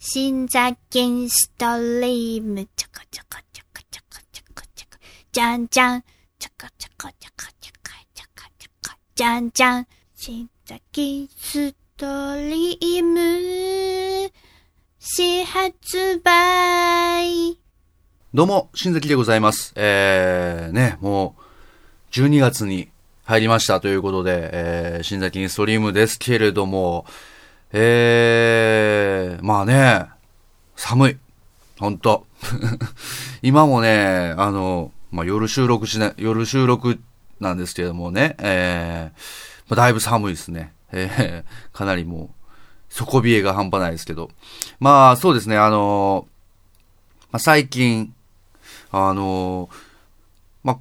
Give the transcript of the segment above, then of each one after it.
新座金ストリーム、ちょこちょこちょこちょこちょこちょこ、じゃんじゃん、ちょこちょこちょこちょこちょこちょこ、じゃんじゃん、新座金ストリーム、新発売。どうも、新崎でございます。えー、ね、もう、12月に入りましたということで、えー、新崎インストリームですけれども、えー、まあね、寒い。ほんと。今もね、あの、まあ夜収録しな、夜収録なんですけどもね、えー、まあ、だいぶ寒いですね。えー、かなりもう、底冷えが半端ないですけど。まあ、そうですね、あの、まあ、最近、あの、まあ、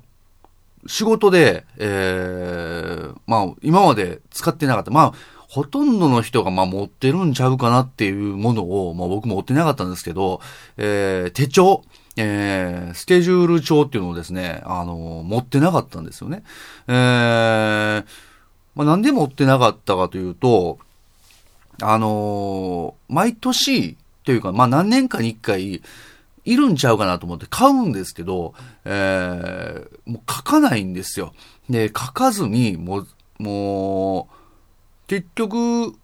仕事で、えー、まあ、今まで使ってなかった。まあ、ほとんどの人がまあ持ってるんちゃうかなっていうものを、まあ僕持ってなかったんですけど、えー、手帳、えー、スケジュール帳っていうのをですね、あのー、持ってなかったんですよね。えー、まあなんで持ってなかったかというと、あのー、毎年というか、まあ何年かに一回、いるんちゃうかなと思って買うんですけど、えー、もう書かないんですよ。で、書かずに、もう、もう、結局、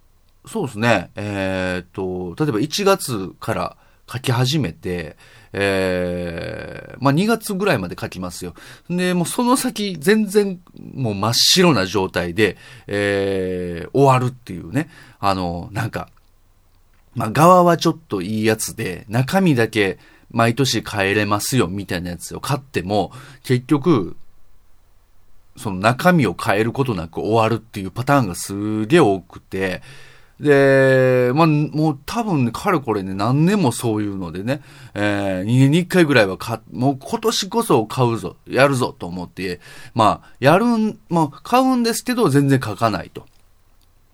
そうですね、えー、っと、例えば1月から書き始めて、えー、まあ、2月ぐらいまで書きますよ。で、もうその先、全然、もう真っ白な状態で、えー、終わるっていうね。あの、なんか、まあ、側はちょっといいやつで、中身だけ毎年変えれますよ、みたいなやつを買っても、結局、その中身を変えることなく終わるっていうパターンがすげえ多くて、で、まあ、もう多分ね、かれこれね、何年もそういうのでね、えー、2年に1回ぐらいは買、もう今年こそ買うぞ、やるぞと思って、まあ、やるん、まあ、買うんですけど、全然書かないと。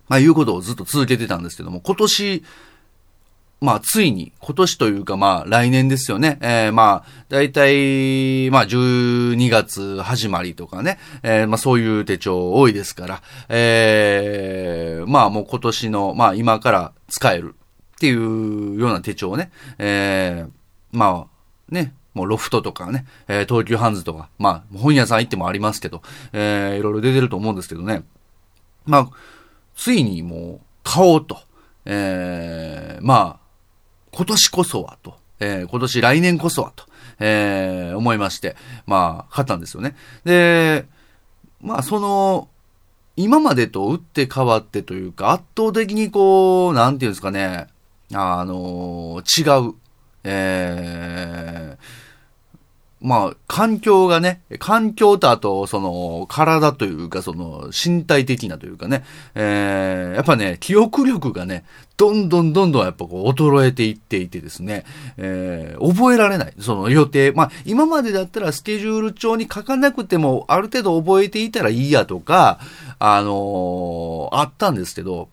まあ、いうことをずっと続けてたんですけども、今年、まあ、ついに、今年というか、まあ、来年ですよね。えー、まあ、だいたい、まあ、12月始まりとかね。えー、まあ、そういう手帳多いですから。えー、まあ、もう今年の、まあ、今から使えるっていうような手帳をね。えー、まあ、ね。もうロフトとかね、えー、東急ハンズとか、まあ、本屋さん行ってもありますけど、えー、いろいろ出てると思うんですけどね。まあ、ついにもう、買おうと。えー、まあ、今年こそはと、えー、今年来年こそはと、えー、思いまして、まあ、勝ったんですよね。で、まあ、その、今までと打って変わってというか、圧倒的にこう、なんていうんですかね、あのー、違う、えー、まあ、環境がね、環境とあと、その、体というか、その、身体的なというかね、えー、やっぱね、記憶力がね、どんどんどんどんやっぱこう、衰えていっていてですね、えー、覚えられない。その予定。まあ、今までだったらスケジュール帳に書かなくても、ある程度覚えていたらいいやとか、あのー、あったんですけど、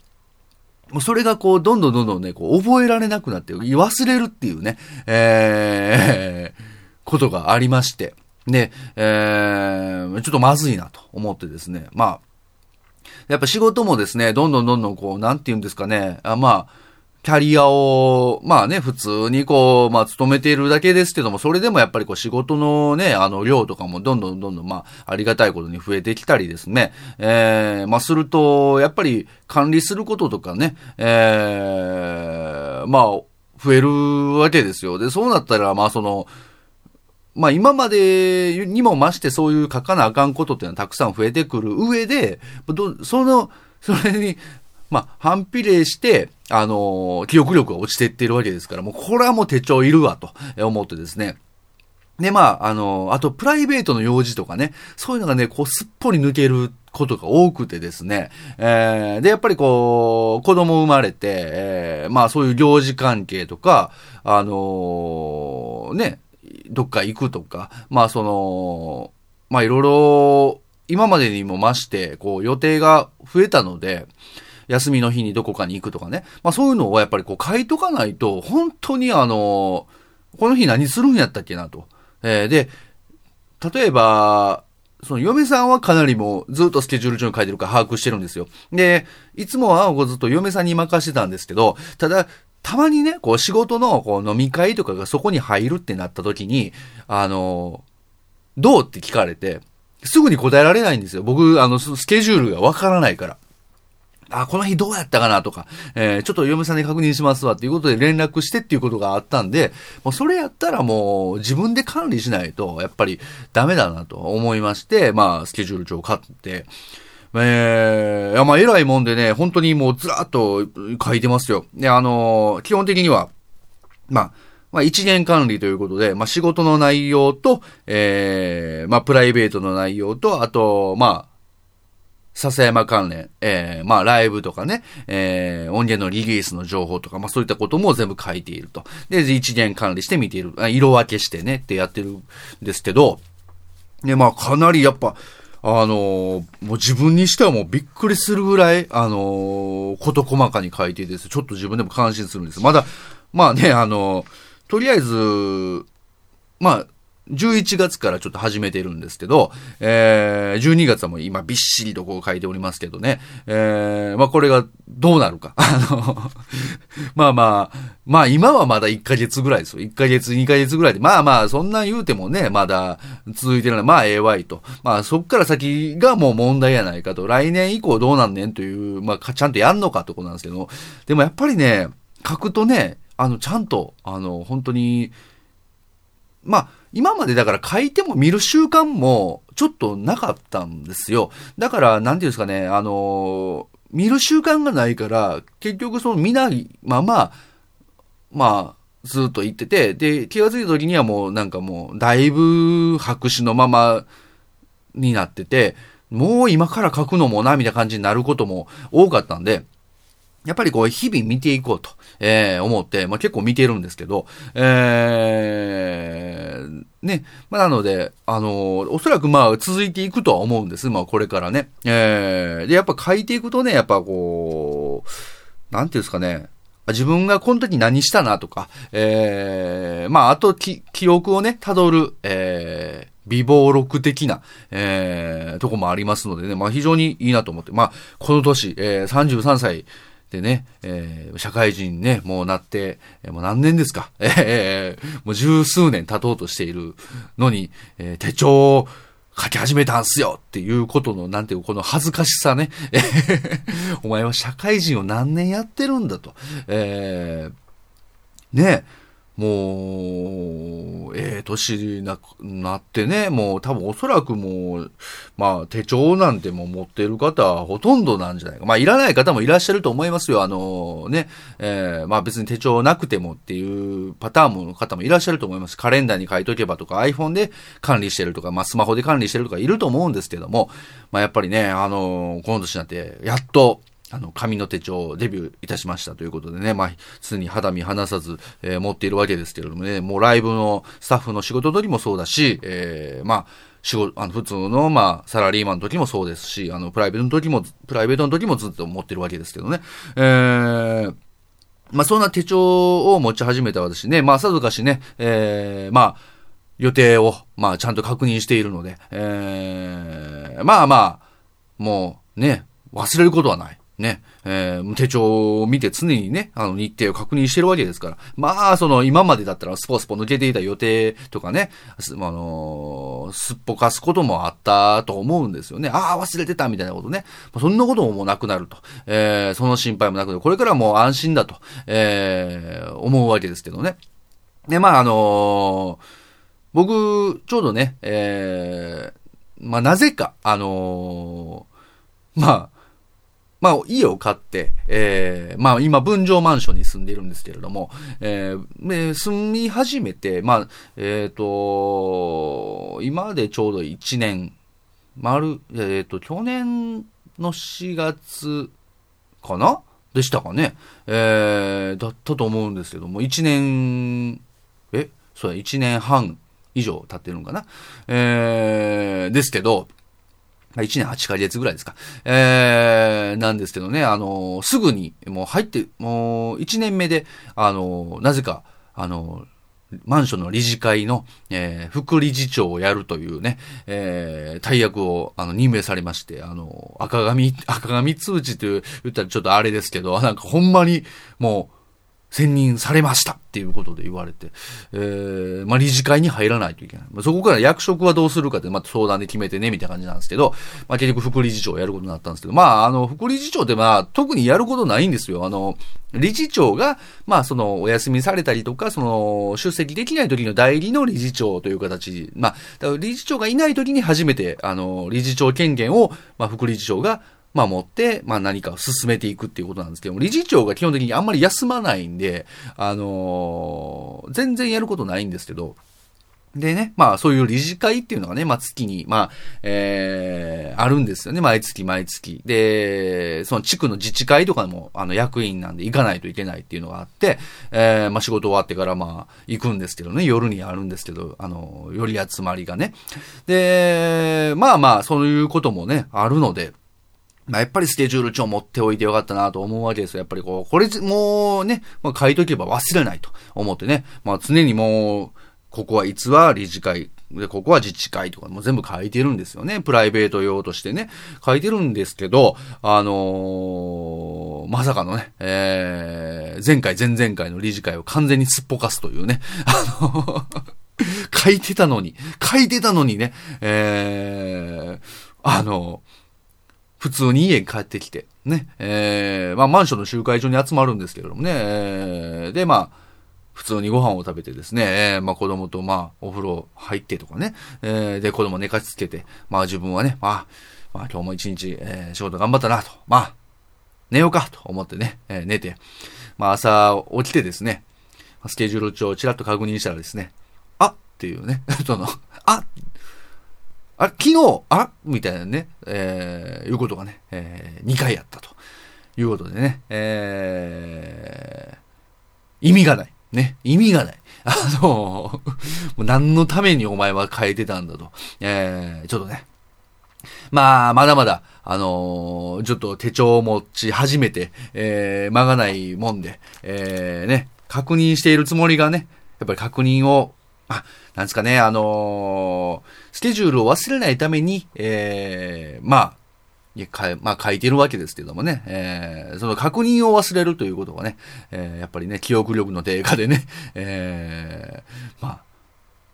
もうそれがこう、どんどんどんどんね、こう、覚えられなくなって、忘れるっていうね、えー、ことがありまして、で、えー、ちょっとまずいなと思ってですね、まあ、やっぱ仕事もですね、どんどんどんどんこう、なんて言うんですかね、あまあ、キャリアを、まあね、普通にこう、まあ、勤めているだけですけども、それでもやっぱりこう、仕事のね、あの、量とかもどんどんどんどん、まあ、ありがたいことに増えてきたりですね、えー、まあ、すると、やっぱり管理することとかね、えー、まあ、増えるわけですよ。で、そうなったら、まあ、その、まあ今までにも増してそういう書かなあかんことっていうのはたくさん増えてくる上で、その、それに、まあ反比例して、あの記憶力が落ちていってるわけですから、もうこれはもう手帳いるわと思ってですね。で、まあ、あの、あと、プライベートの用事とかね、そういうのがね、こう、すっぽり抜けることが多くてですね、えー、で、やっぱりこう、子供生まれて、えー、まあ、そういう行事関係とか、あのー、ね、どっか行くとか、まあその、まあいろいろ、今までにも増して、こう予定が増えたので、休みの日にどこかに行くとかね。まあそういうのをやっぱりこう書いとかないと、本当にあの、この日何するんやったっけなと。えー、で、例えば、その嫁さんはかなりもうずっとスケジュール帳に書いてるか把握してるんですよ。で、いつもはずっと嫁さんに任してたんですけど、ただ、たまにね、こう仕事のこう飲み会とかがそこに入るってなった時に、あの、どうって聞かれて、すぐに答えられないんですよ。僕、あの、スケジュールがわからないから。あ、この日どうやったかなとか、えー、ちょっと嫁さんに確認しますわっていうことで連絡してっていうことがあったんで、もうそれやったらもう自分で管理しないと、やっぱりダメだなと思いまして、まあ、スケジュール帳を買って、えー、いや、まあ、偉いもんでね、本当にもうずらっと書いてますよ。で、あのー、基本的には、まあ、まあ、一元管理ということで、まあ、仕事の内容と、えー、まあ、プライベートの内容と、あと、まあ、笹山関連、えー、まあ、ライブとかね、えー、音源のリリースの情報とか、まあ、そういったことも全部書いていると。で、一元管理して見ている。色分けしてね、ってやってるんですけど、で、まあ、かなりやっぱ、あの、もう自分にしてはもうびっくりするぐらい、あのー、こと細かに書いてです。ちょっと自分でも感心するんです。まだ、まあね、あの、とりあえず、まあ、11月からちょっと始めてるんですけど、えー、12月はもう今びっしりとこう書いておりますけどね、えー、まあこれがどうなるか。あの、まあまあ、まあ今はまだ1ヶ月ぐらいですよ。1ヶ月、2ヶ月ぐらいで。まあまあ、そんな言うてもね、まだ続いてるのは、まあ AY と。まあそっから先がもう問題やないかと。来年以降どうなんねんという、まあちゃんとやんのかってことなんですけど、でもやっぱりね、書くとね、あの、ちゃんと、あの、本当に、まあ、今までだから書いても見る習慣もちょっとなかったんですよ。だから、なんていうんですかね、あの、見る習慣がないから、結局その見ないまま、まあ、ずっと言ってて、で、気がついた時にはもうなんかもう、だいぶ白紙のままになってて、もう今から書くのもな、みたいな感じになることも多かったんで、やっぱりこう、日々見ていこうと、えー、思って、まあ結構見てるんですけど、えー、ね、まあなので、あのー、おそらくまあ続いていくとは思うんです。まあこれからね。えー、で、やっぱ書いていくとね、やっぱこう、なんていうんですかね、自分がこの時何したなとか、えー、まああと記憶をね、辿る、えー、美貌録的な、えー、とこもありますのでね、まあ非常にいいなと思って、まあこの年、えー、33歳、でね、えー、社会人ね、もうなって、もう何年ですか、えー、もう十数年経とうとしているのに、えー、手帳を書き始めたんすよっていうことの、なんていう、この恥ずかしさね。お前は社会人を何年やってるんだと。えー、ね、もう、ええー、年な、なってね、もう多分おそらくもう、まあ手帳なんてもう持ってる方はほとんどなんじゃないか。まあいらない方もいらっしゃると思いますよ。あのね、えー、まあ別に手帳なくてもっていうパターンの方もいらっしゃると思います。カレンダーに書いとけばとか iPhone で管理してるとか、まあスマホで管理してるとかいると思うんですけども、まあやっぱりね、あのこの年になってやっと、あの、紙の手帳をデビューいたしましたということでね、まあ、常に肌身離さず、えー、持っているわけですけれどもね、もうライブのスタッフの仕事時もそうだし、えー、まあ、仕事、あの、普通の、まあ、サラリーマンの時もそうですし、あの、プライベートの時も、プライベートの時もずっと持ってるわけですけどね、えー、まあ、そんな手帳を持ち始めた私ね、まあ、さぞかしね、えー、まあ、予定を、まあ、ちゃんと確認しているので、えー、まあまあ、もう、ね、忘れることはない。ね、えー、手帳を見て常にね、あの日程を確認してるわけですから。まあ、その今までだったらスポスポ抜けていた予定とかね、あのー、すっぽかすこともあったと思うんですよね。ああ、忘れてたみたいなことね。そんなことももうなくなると。えー、その心配もなくて、これからもう安心だと、えー、思うわけですけどね。で、まあ、あのー、僕、ちょうどね、えー、まあ、なぜか、あのー、まあ、まあ、家を買って、えー、まあ、今、分譲マンションに住んでいるんですけれども、えー、住み始めて、まあ、えっ、ー、と、今でちょうど1年、丸、えっ、ー、と、去年の4月かな？でしたかね。えー、だったと思うんですけども、1年、え？そうや、1年半以上経ってるのかな？えー、ですけど、1年8ヶ月ぐらいですか。えー、なんですけどね、あのー、すぐに、もう入って、もう1年目で、あのー、なぜか、あのー、マンションの理事会の、えー、副理事長をやるというね、えー、大役を、あの、任命されまして、あの、赤紙、赤紙通知という、言ったらちょっとあれですけど、なんかほんまに、もう、選任されましたっていうことで言われて、えー、まあ、理事会に入らないといけない。まあ、そこから役職はどうするかって、まあ、相談で決めてね、みたいな感じなんですけど、まあ、結局副理事長をやることになったんですけど、まあ、あの、副理事長ってまあ、特にやることないんですよ。あの、理事長が、まあ、その、お休みされたりとか、その、出席できない時の代理の理事長という形、まあ、理事長がいない時に初めて、あの、理事長権限を、まあ、副理事長が、まあ持って、まあ何かを進めていくっていうことなんですけども、理事長が基本的にあんまり休まないんで、あのー、全然やることないんですけど、でね、まあそういう理事会っていうのがね、まあ月に、まあ、えー、あるんですよね、毎月毎月。で、その地区の自治会とかも、あの役員なんで行かないといけないっていうのがあって、えー、まあ仕事終わってからまあ行くんですけどね、夜にあるんですけど、あの、より集まりがね。で、まあまあそういうこともね、あるので、まあ、やっぱりスケジュール帳持っておいてよかったなと思うわけですよ。やっぱりこう、これ、もうね、まあ、書いとけば忘れないと思ってね。まあ、常にもう、ここはいつは理事会、で、ここは自治会とかも全部書いてるんですよね。プライベート用としてね。書いてるんですけど、あのー、まさかのね、えー、前回、前々回の理事会を完全にすっぽかすというね。あの書いてたのに、書いてたのにね、えー、あの普通に家に帰ってきて、ね、えー、まあマンションの集会所に集まるんですけれどもね、えー、で、まあ、普通にご飯を食べてですね、えー、まあ子供とまあお風呂入ってとかね、えー、で子供寝かしつけて、まあ自分はね、まあ、まあ今日も一日、えー、仕事頑張ったなと、まあ、寝ようかと思ってね、えー、寝て、まあ朝起きてですね、スケジュール帳をちらっと確認したらですね、あっていうね、その、ああ、昨日、あみたいなね、えー、いうことがね、えー、2回やったということでね、えー、意味がない。ね、意味がない。あの、もう何のためにお前は変えてたんだと。えー、ちょっとね。まあ、まだまだ、あのー、ちょっと手帳を持ち始めて、えー、間がないもんで、えー、ね、確認しているつもりがね、やっぱり確認をあ、なんですかね、あのー、スケジュールを忘れないために、えー、まあ、いやかまあ書いてるわけですけどもね、えー、その確認を忘れるということがね、えー、やっぱりね、記憶力の低下でね、えー、まあ、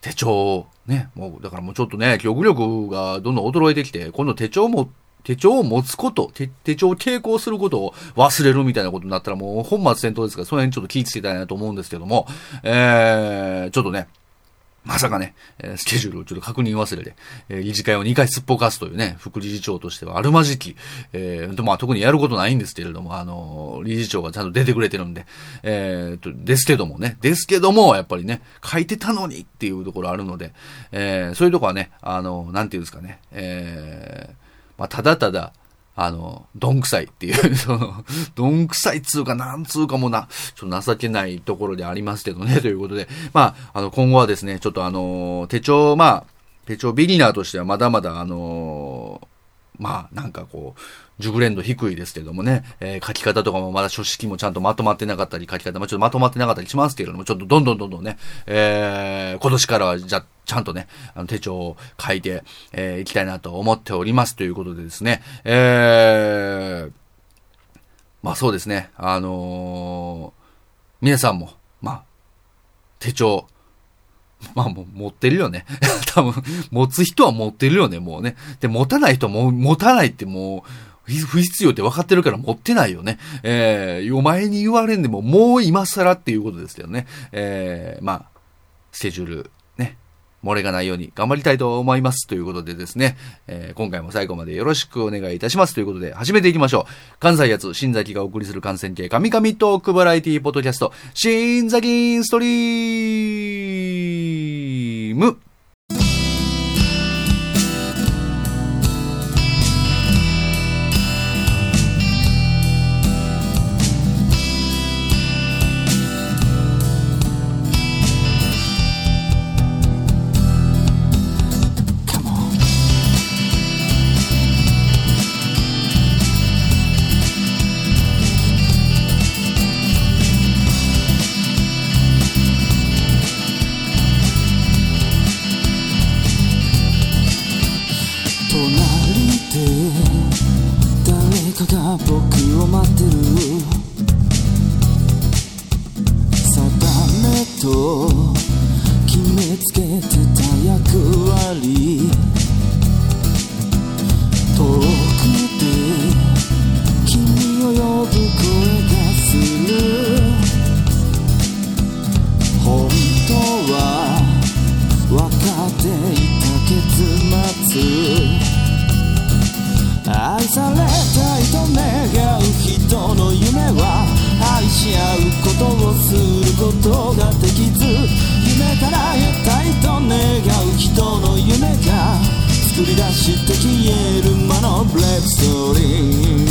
手帳ね、もう、だからもうちょっとね、記憶力がどんどん衰えてきて、今度手帳も、手帳を持つこと、手手帳を傾向することを忘れるみたいなことになったらもう本末転倒ですから、その辺ちょっと気ぃつけたいなと思うんですけども、えー、ちょっとね、まさかね、えスケジュールをちょっと確認忘れて、えー、理事会を2回すっぽかすというね、副理事長としてはあるまじき、えー、と、まあ特にやることないんですけれども、あのー、理事長がちゃんと出てくれてるんで、えー、と、ですけどもね、ですけども、やっぱりね、書いてたのにっていうところあるので、えー、そういうとこはね、あのー、なんていうんですかね、えー、まあただただ、あの、どんくさいっていう、その、どんくさいっつうかなんつうかもな、ちょっと情けないところでありますけどね、ということで、まあ、あの、今後はですね、ちょっとあの、手帳、まあ、手帳ビギナーとしてはまだまだあの、まあ、なんかこう、熟練度低いですけどもね、えー、書き方とかもまだ書式もちゃんとまとまってなかったり、書き方もちょっとまとまってなかったりしますけれども、ちょっとどんどんどんどんね、えー、今年からはじゃ、ちゃんとね、あの手帳を書いて、えー、いきたいなと思っておりますということでですね、えー、まあそうですね、あのー、皆さんも、まあ、手帳、まあもう持ってるよね。多分、持つ人は持ってるよね、もうね。で、持たない人はもう持たないってもう、不必要って分かってるから持ってないよね。えー、お前に言われんでももう今更っていうことですけどね。えー、まあ、スケジュール、漏れがないように頑張りたいと思います。ということでですね、えー、今回も最後までよろしくお願いいたします。ということで、始めていきましょう。関西やつ、新崎がお送りする感染系神々トークバラエティポッドキャスト、新崎ストリーム。決めつけてた役割。遠くで君を呼ぶ声がする。本当は分かっていた結末。愛されたいと願う人の夢は愛し合うことをすることができず夢から得作り出して消える魔のブレックストーリー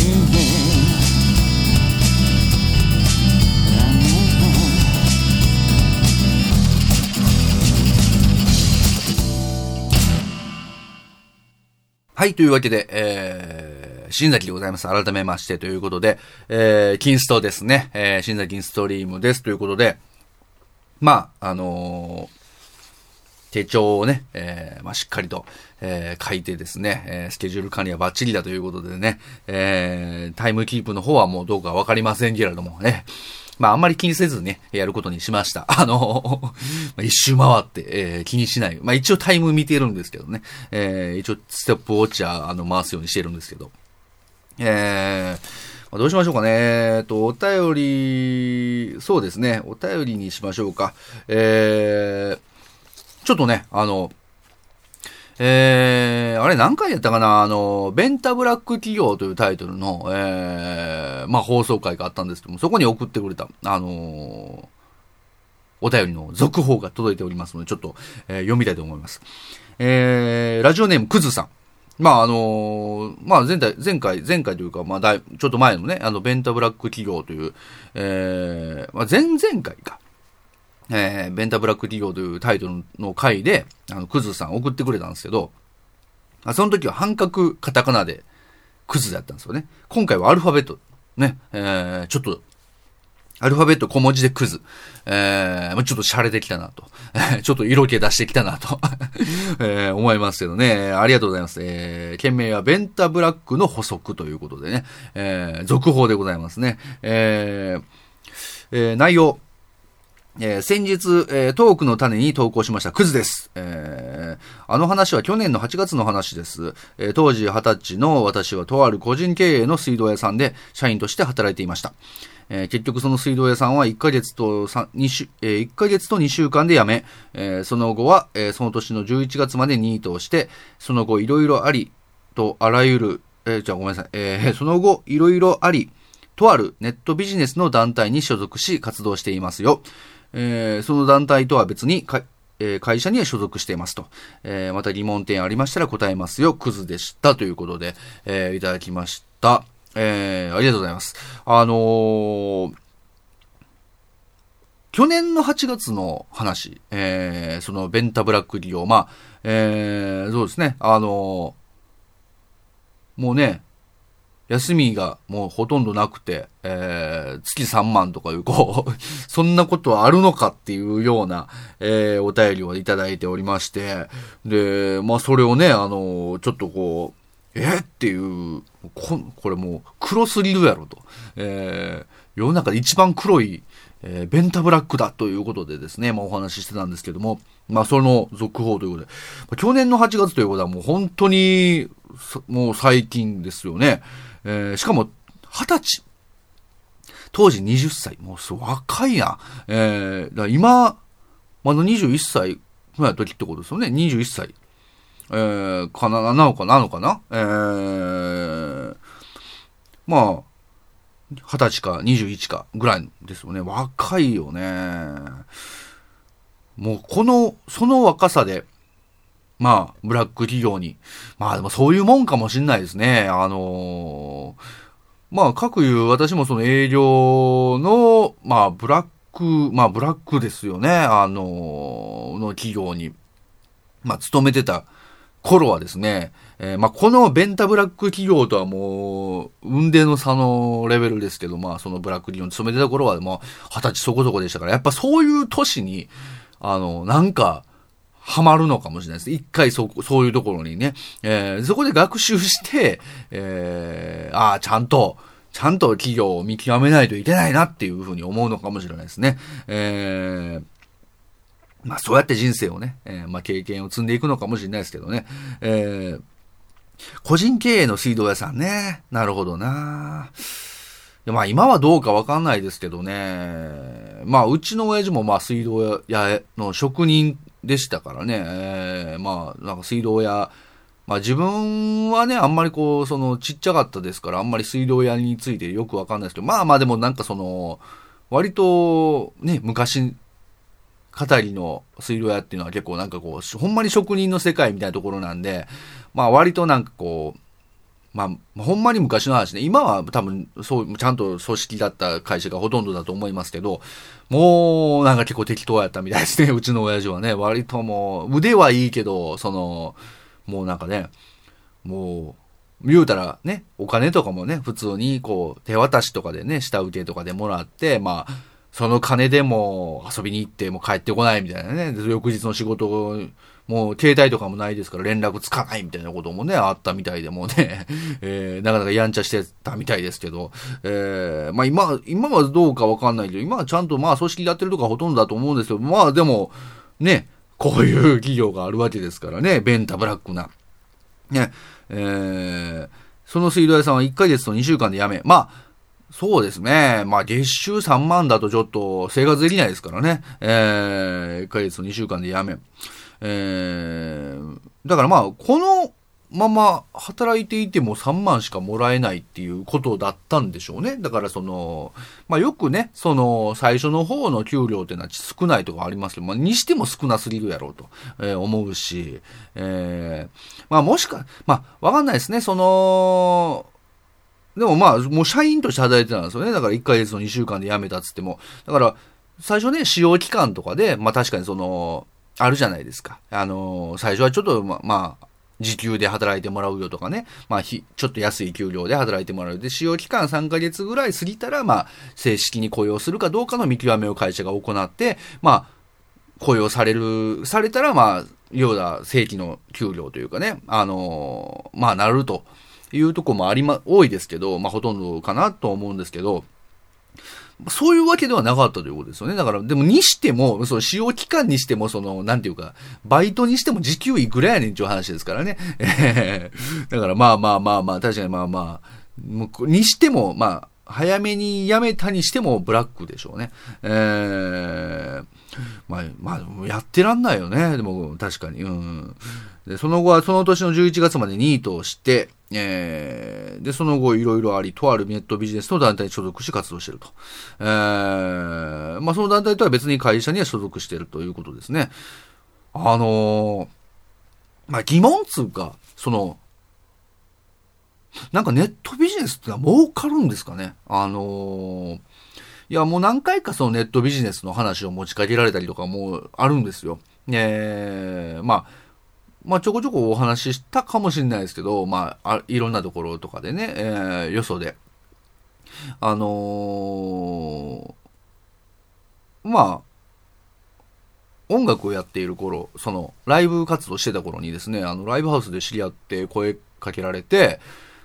はい、というわけで、えー、新崎でございます。改めましてということで、えー、キンストですね。えー、新崎インストリームです。ということで、まあ、あのー手帳をね、えー、まあ、しっかりと、えー、書いてですね、えー、スケジュール管理はバッチリだということでね、えー、タイムキープの方はもうどうかわかりませんけれどもね、まあ、あんまり気にせずね、やることにしました。あの、まあ、一周回って、えー、気にしない。まあ、一応タイム見てるんですけどね、えー、一応ステップウォッチャー、あの、回すようにしてるんですけど、えー、まどうしましょうかね。えっと、お便り、そうですね、お便りにしましょうか。えー、ちょっとね、あの、えー、あれ何回やったかな？あの、ベンタブラック企業というタイトルの、えー、まあ放送会があったんですけども、そこに送ってくれた、あのーお便りの続報が届いておりますので、ちょっと、えー読みたいと思います。えー、ラジオネームクズさん。まああのーまあ前回、前回、前回というか、まあだい、ちょっと前のね、あの、ベンタブラック企業という、えー、まあ前々回か。えー、ベンタブラック企業というタイトルの回で、あの、クズさん送ってくれたんですけど、あその時は半角カタカナでクズだったんですよね。今回はアルファベット、ね、えー、ちょっと、アルファベット小文字でクズ。えー、ちょっと洒落てきたなと。ちょっと色気出してきたなと。えー思いますけどね。ありがとうございます。えー、件名はベンタブラックの補足ということでね。えー、続報でございますね。えー、えー内容。えー先日、えートークの種に投稿しましたクズです。えーあの話は去年の8月の話です。えー当時20歳の私はとある個人経営の水道屋さんで社員として働いていました。えー結局その水道屋さんは1ヶ月と、2週、えー1ヶ月と2週間で辞め、えーその後は、えーその年の11月までニートをして、その後いろいろあり、とあらゆる、えーじゃあごめんなさい、えーその後いろいろあり、とあるネットビジネスの団体に所属し活動していますよ。えーその団体とは別にか、えー会社には所属していますと。えーまた疑問点ありましたら答えますよ。クズでした。ということで、えーいただきました。えーありがとうございます。あのー去年の8月の話、えーそのベンタブラック利用、まあ、えーそうですね、あのーもうね、休みがもうほとんどなくて、えー月3万とかいう、こう、そんなことはあるのかっていうような、えーお便りをいただいておりまして、で、まあそれをね、あのちょっとこう、え？っていう、ここれもう黒すぎるやろと。えー世の中で一番黒い、えーベンタブラックだということでですね、まあお話ししてたんですけども、まあその続報ということで、まあ去年の8月ということはもう本当に、もう最近ですよね。えーしかも、20歳。当時20歳。もうそう若いな。えーだ今、まだ21歳ぐらいの時ってことですよね。21歳。えー、かな、なのかな、なのかなえー、まあ、20歳か21かぐらいですよね。若いよね。もうこの、その若さで、まあ、ブラック企業に。まあでもそういうもんかもしんないですね。あのーまあ、各言う、私もその営業の、まあ、ブラック、まあ、ブラックですよね。あのーの企業に、まあ、勤めてた頃はですね、えーまあ、このベンタブラック企業とはもう、運命の差のレベルですけど、まあ、そのブラック企業に勤めてた頃はもう、二十歳そこそこでしたから、やっぱそういう年に、あの、なんか、ハマるのかもしれないです。一回そ、そういうところにね、えーそこで学習して、えーああ、ちゃんと、ちゃんと企業を見極めないといけないなっていうふうに思うのかもしれないですね。えーまあそうやって人生をね、えー、まあ経験を積んでいくのかもしれないですけどね。えー、個人経営の水道屋さんね。なるほどな。まあ今はどうかわかんないですけどね。まあうちの親父もまあ水道屋の職人でしたからね。え、まあなんか水道屋、まあ自分はね、あんまりこう、そのちっちゃかったですから、あんまり水道屋についてよくわかんないですけど、まあまあでもなんかその、割とね、昔、語りの水道屋っていうのは結構なんかこう、ほんまに職人の世界みたいなところなんで、まあ割となんかこう、まあ、ほんまに昔の話ね、今は多分、そう、ちゃんと組織だった会社がほとんどだと思いますけど、もう、なんか結構適当やったみたいですね、うちの親父はね。割ともう、腕はいいけど、その、もうなんかね、もう、言うたらね、お金とかもね、普通にこう、手渡しとかでね、下請けとかでもらって、まあ、その金でも遊びに行っても帰ってこないみたいなね、翌日の仕事もう携帯とかもないですから連絡つかないみたいなこともね、あったみたいでもね、えー、なかなかやんちゃしてたみたいですけど、えー、まあ今、今はどうかわかんないけど、今はちゃんとまあ組織やってるとかほとんどだと思うんですけど、まあでも、ね、こういう企業があるわけですからね、ベンタブラックな。ね、えー、その水道屋さんは1ヶ月と2週間で辞め、まあ、そうですね。まあ、月収3万だとちょっと生活できないですからね。えー、1ヶ月と2週間で辞め。えー、だからまあ、このまま働いていても3万しかもらえないっていうことだったんでしょうね。だからその、まあよくね、その最初の方の給料ってのは少ないとかありますけど、まあにしても少なすぎるやろうと、えー、思うし、えー、まあもしか、まあわかんないですね、その、でもまあもう社員として働いてたんですよね。だから1ヶ月の2週間で辞めたっつっても。だから最初ね、使用期間とかで、まあ確かにその、あるじゃないですか。あの最初はちょっとま、まあ、時給で働いてもらうよとかね、まあ、ちょっと安い給料で働いてもらう。で、使用期間3ヶ月ぐらい過ぎたら、まあ、正式に雇用するかどうかの見極めを会社が行って、まあ、雇用される、されたら、まあ、要は正規の給料というかね、あのまあ、なるというとこもありま、多いですけど、まあ、ほとんどかなと思うんですけど、そういうわけではなかったということですよね。だから、でもにしても、その使用期間にしても、その、なんていうか、バイトにしても時給いくらやねんっていう話ですからね。だからまあまあまあまあ、確かにまあまあ、にしても、まあ、早めに辞めたにしてもブラックでしょうね。えー、まあ、まあ、やってらんないよね。でも、確かに。うん。で、その後はその年の11月までニートをして、えー、で、その後いろいろあり、とあるネットビジネスの団体に所属し活動していると。えー、まあその団体とは別に会社には所属しているということですね。あのー、まあ疑問つうか、その、なんかネットビジネスってのは儲かるんですかね？あのー、いやもう何回かそのネットビジネスの話を持ちかけられたりとかもあるんですよ。えー、まあ、まあ、ちょこちょこお話ししたかもしれないですけど、まあ、あいろんなところとかでね、えー、よそで。あのー、まあ、音楽をやっている頃、その、ライブ活動してた頃にですね、あの、ライブハウスで知り合って声かけられて、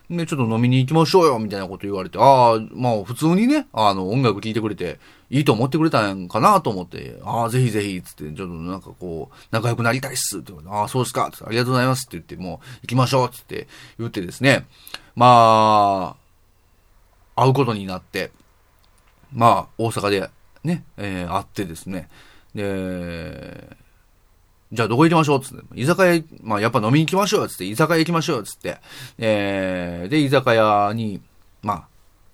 で、ちょっと飲みに行きましょうよ、みたいなこと言われて、ああ、まあ、普通にね、あの、音楽聴いてくれて、いいと思ってくれたんかなと思って、ああ、ぜひぜひ、つって、ちょっとなんかこう、仲良くなりたいっすって言われて、ああ、そうですかつって、ありがとうございますって言って、もう、行きましょうつって言ってですね、まあ、会うことになって、まあ、大阪でね、えー、会ってですね、で、じゃあどこ行きましょうつって、居酒屋、まあやっぱ飲みに行きましょうつって、居酒屋行きましょうつって、えー、で、居酒屋に、まあ、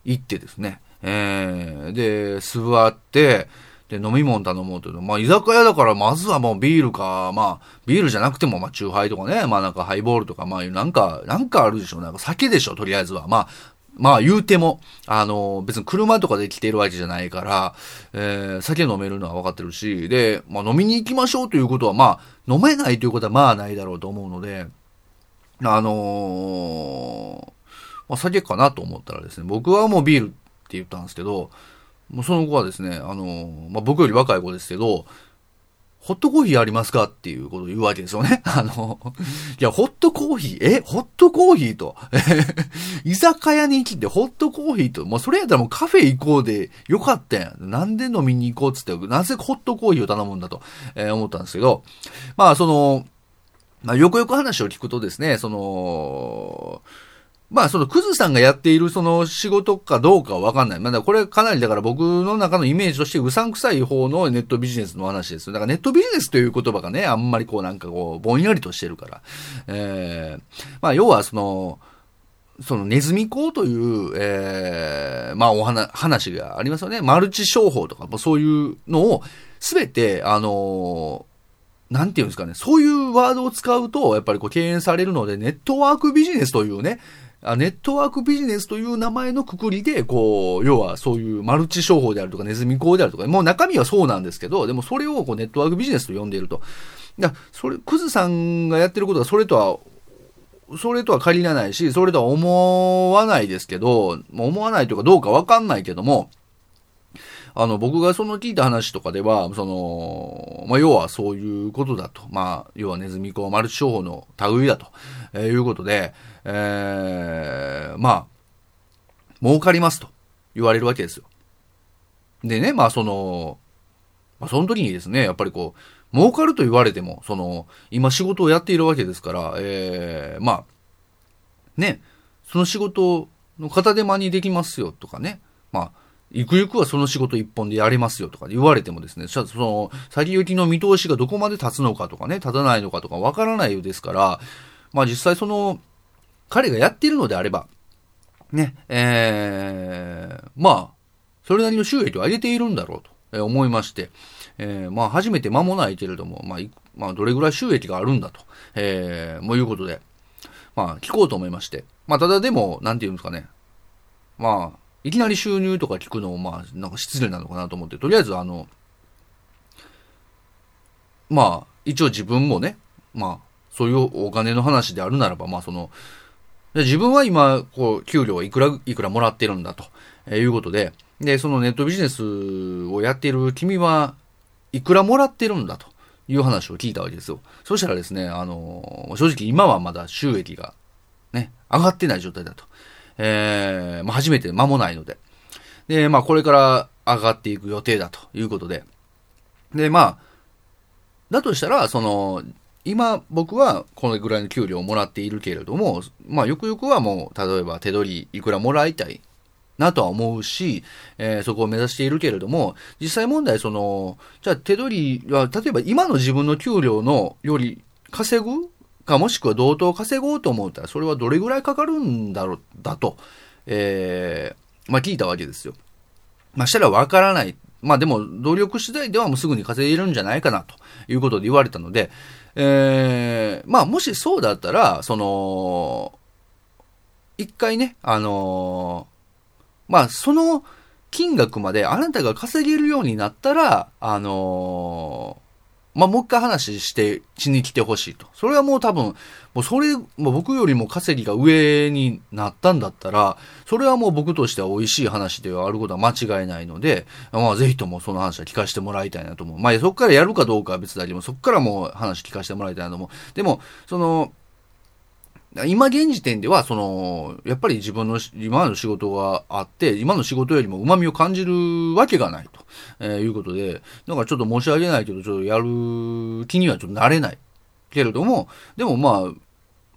行ってですね、えー、で、座って、で、飲み物頼もうという。まあ、居酒屋だから、まずはもうビールか、まあ、ビールじゃなくても、まあ、チューハイとかね、まあなんかハイボールとか、まあ、なんか、なんかあるでしょう。なんか酒でしょ、とりあえずは。まあ、まあ言うても、あの、別に車とかで来てるわけじゃないから、えー、酒飲めるのは分かってるし、で、まあ飲みに行きましょうということは、まあ、飲めないということはまあないだろうと思うので、あのー、まあ酒かなと思ったらですね、僕はもうビールって言ったんですけど、もうその子はですね、あの、まあ、僕より若い子ですけど、ホットコーヒーありますかっていうことを言うわけですよね。あの、いや、ホットコーヒー、え、ホットコーヒーと？居酒屋に来てホットコーヒーと？もうそれやったらもうカフェ行こうでよかったやん。なんで飲みに行こうっつって、なぜホットコーヒーを頼むんだと、えー思ったんですけど、まあその、まあよくよく話を聞くとですね、その、まあ、その、クズさんがやっているその仕事かどうかはわかんない。まあ、だこれかなりだから僕の中のイメージとしてうさんくさい方のネットビジネスの話です。だからネットビジネスという言葉がね、あんまりこうなんかこう、ぼんやりとしてるから。えー、まあ、要はその、そのネズミ講という、えー、まあお話、話がありますよね。マルチ商法とか、そういうのを、すべて、あのなんていうんですかね、そういうワードを使うと、やっぱりこう敬遠されるので、ネットワークビジネスというね、ネットワークビジネスという名前のくくりで、こう、要はそういうマルチ商法であるとか、ネズミ講であるとか、もう中身はそうなんですけど、でもそれをこうネットワークビジネスと呼んでいると。だそれ、クズさんがやってることはそれとは、それとは限らないし、それとは思わないですけど、思わないというかどうかわかんないけども、あの、僕がその聞いた話とかでは、その、まあ、要はそういうことだと。まあ、要はネズミ講マルチ商法の類だと、えーいうことで、えー、まあ、儲かりますと言われるわけですよ。でね、まあその、まあその時にですね、やっぱりこう、儲かると言われても、その、今仕事をやっているわけですから、えー、まあ、ね、その仕事の片手間にできますよとかね、まあ、ゆくゆくはその仕事一本でやれますよとか言われてもですね、その、先行きの見通しがどこまで立つのかとかね、立たないのかとかわからないようですから、まあ実際その、彼がやっているのであれば、ね、えー、まあ、それなりの収益を上げているんだろうと思いまして、えー、まあ初めて間もないけれども、まあ、まあ、どれぐらい収益があるんだと、えー、もういうことで、まあ聞こうと思いまして、まあただでも、なんていうんですかね、まあ、いきなり収入とか聞くのも、まあ、なんか失礼なのかなと思って、とりあえずあの、まあ、一応自分もね、まあ、そういうお金の話であるならば、まあその、自分は今、こう、給料はいくら、いくらもらってるんだと、えーいうことで、で、そのネットビジネスをやっている君はいくらもらってるんだという話を聞いたわけですよ。そしたらですね、あのー正直今はまだ収益がね、上がってない状態だと。えー、まあ初めて間もないので。で、まあこれから上がっていく予定だということで。で、まあ、だとしたら、その、今僕はこのぐらいの給料をもらっているけれども、まあよくよくはもう、例えば手取りいくらもらいたいなとは思うし、えーそこを目指しているけれども、実際問題その、じゃあ手取りは、例えば今の自分の給料のより稼ぐかもしくは同等稼ごうと思ったら、それはどれぐらいかかるんだろう、だと、えーまあ聞いたわけですよ。まあしたらわからない。まあでも、努力次第ではもうすぐに稼げるんじゃないかな、ということで言われたので、えー、まあもしそうだったら、その、一回ね、あのーまあその金額まであなたが稼げるようになったら、あのーまあ、もう一回話して、しに来てほしいと。それはもう多分、もうそれ、もう僕よりも稼ぎが上になったんだったら、それはもう僕としては美味しい話ではあることは間違いないので、まあぜひともその話は聞かせてもらいたいなと思う。まあそこからやるかどうかは別だけども、そこからもう話聞かせてもらいたいなと思う。でも、その、今現時点では、その、やっぱり自分の今の仕事があって、今の仕事よりも旨味を感じるわけがないと、えーいうことで、だかちょっと申し訳ないけど、ちょっとやる気にはちょっとなれない。けれども、でもまあ、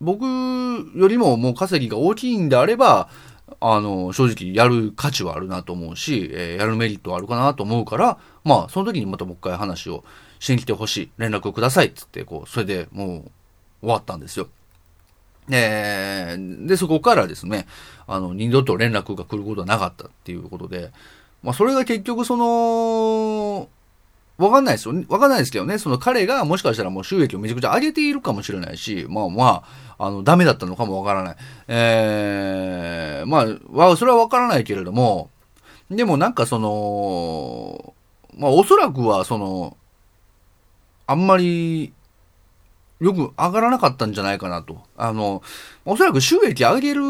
僕よりももう稼ぎが大きいんであれば、あの、正直やる価値はあるなと思うし、えーやるメリットはあるかなと思うから、まあ、その時にまたもう一回話をしに来てほしい。連絡をくださいっつって、こう、それでもう終わったんですよ。えーで、そこからですね、あの、二度と連絡が来ることはなかったっていうことで、まあ、それが結局その、わかんないですよ。わかんないですけどね、その彼がもしかしたらもう収益をめちゃくちゃ上げているかもしれないし、まあまあ、あの、ダメだったのかもわからない。えー、まあ、それはわからないけれども、でもなんかその、まあおそらくはその、あんまり、よく上がらなかったんじゃないかなと。あの、おそらく収益上げる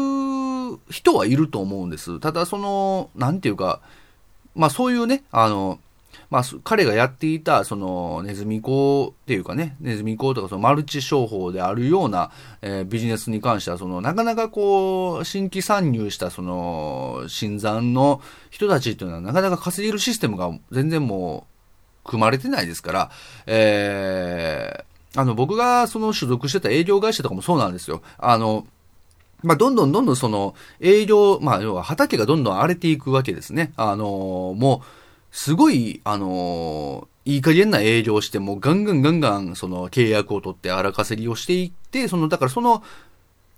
人はいると思うんです。ただその、なんていうか、まあそういうね、あの、まあ、彼がやっていた、その、ネズミ講っていうかね、ネズミ講とかそのマルチ商法であるような、えービジネスに関しては、その、なかなかこう、新規参入した、その、新参の人たちっていうのは、なかなか稼げるシステムが全然もう、組まれてないですから、えー、あの、僕がその所属してた営業会社とかもそうなんですよ。あの、まあ、どんどんどんどんその営業、まあ、要は畑がどんどん荒れていくわけですね。あのもう、すごい、あのいい加減な営業して、もうガンガンガンガン、その契約を取って荒稼ぎをしていって、その、だからその、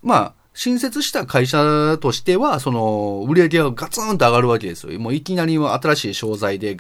まあ、新設した会社としては、その、売り上げがガツンと上がるわけですよ。もういきなり新しい商材で、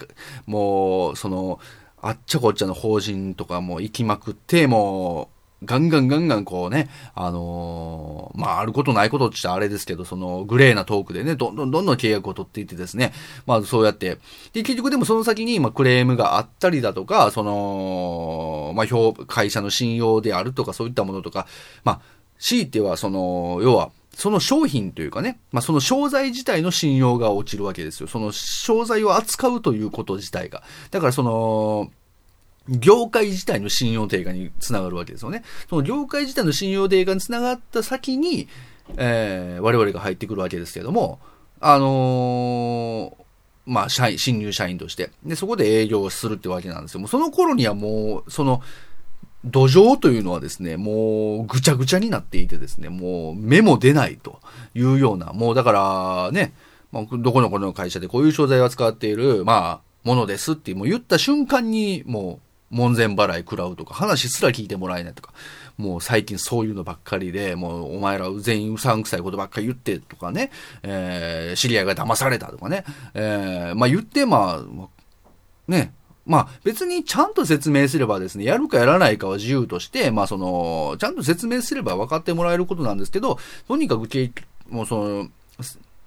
もう、その、あっちゃこっちゃの法人とかも行きまくって、もう、ガンガンガンガンこうね、あのーまあ、あることないことってあれですけど、その、グレーなトークでね、どんどんどんどん契約を取っていってですね、まあ、そうやって、で、結局でもその先に、まあ、クレームがあったりだとか、その、まあ、会社の信用であるとか、そういったものとか、まあ、強いては、その、要は、その商品というかね、まあ、その商材自体の信用が落ちるわけですよ。その商材を扱うということ自体が。だからその、業界自体の信用低下につながるわけですよね。その業界自体の信用低下につながった先に、えー我々が入ってくるわけですけども、あのーまあ、社員、新入社員として。で、そこで営業をするってわけなんですよ。もうその頃にはもう、その、土壌というのはですね、もうぐちゃぐちゃになっていてですね、もう目も出ないというような、もうだからね、まあ、どこのこの会社でこういう商材を扱っている、まあ、ものですってもう言った瞬間にもう門前払い食らうとか、話すら聞いてもらえないとか、もう最近そういうのばっかりで、もうお前ら全員うさんくさいことばっかり言ってとかね、えー知り合いが騙されたとかね、えーまあ言って、まあ、まあね、まあ別にちゃんと説明すればですね、やるかやらないかは自由として、まあその、ちゃんと説明すれば分かってもらえることなんですけど、とにかく、もうその、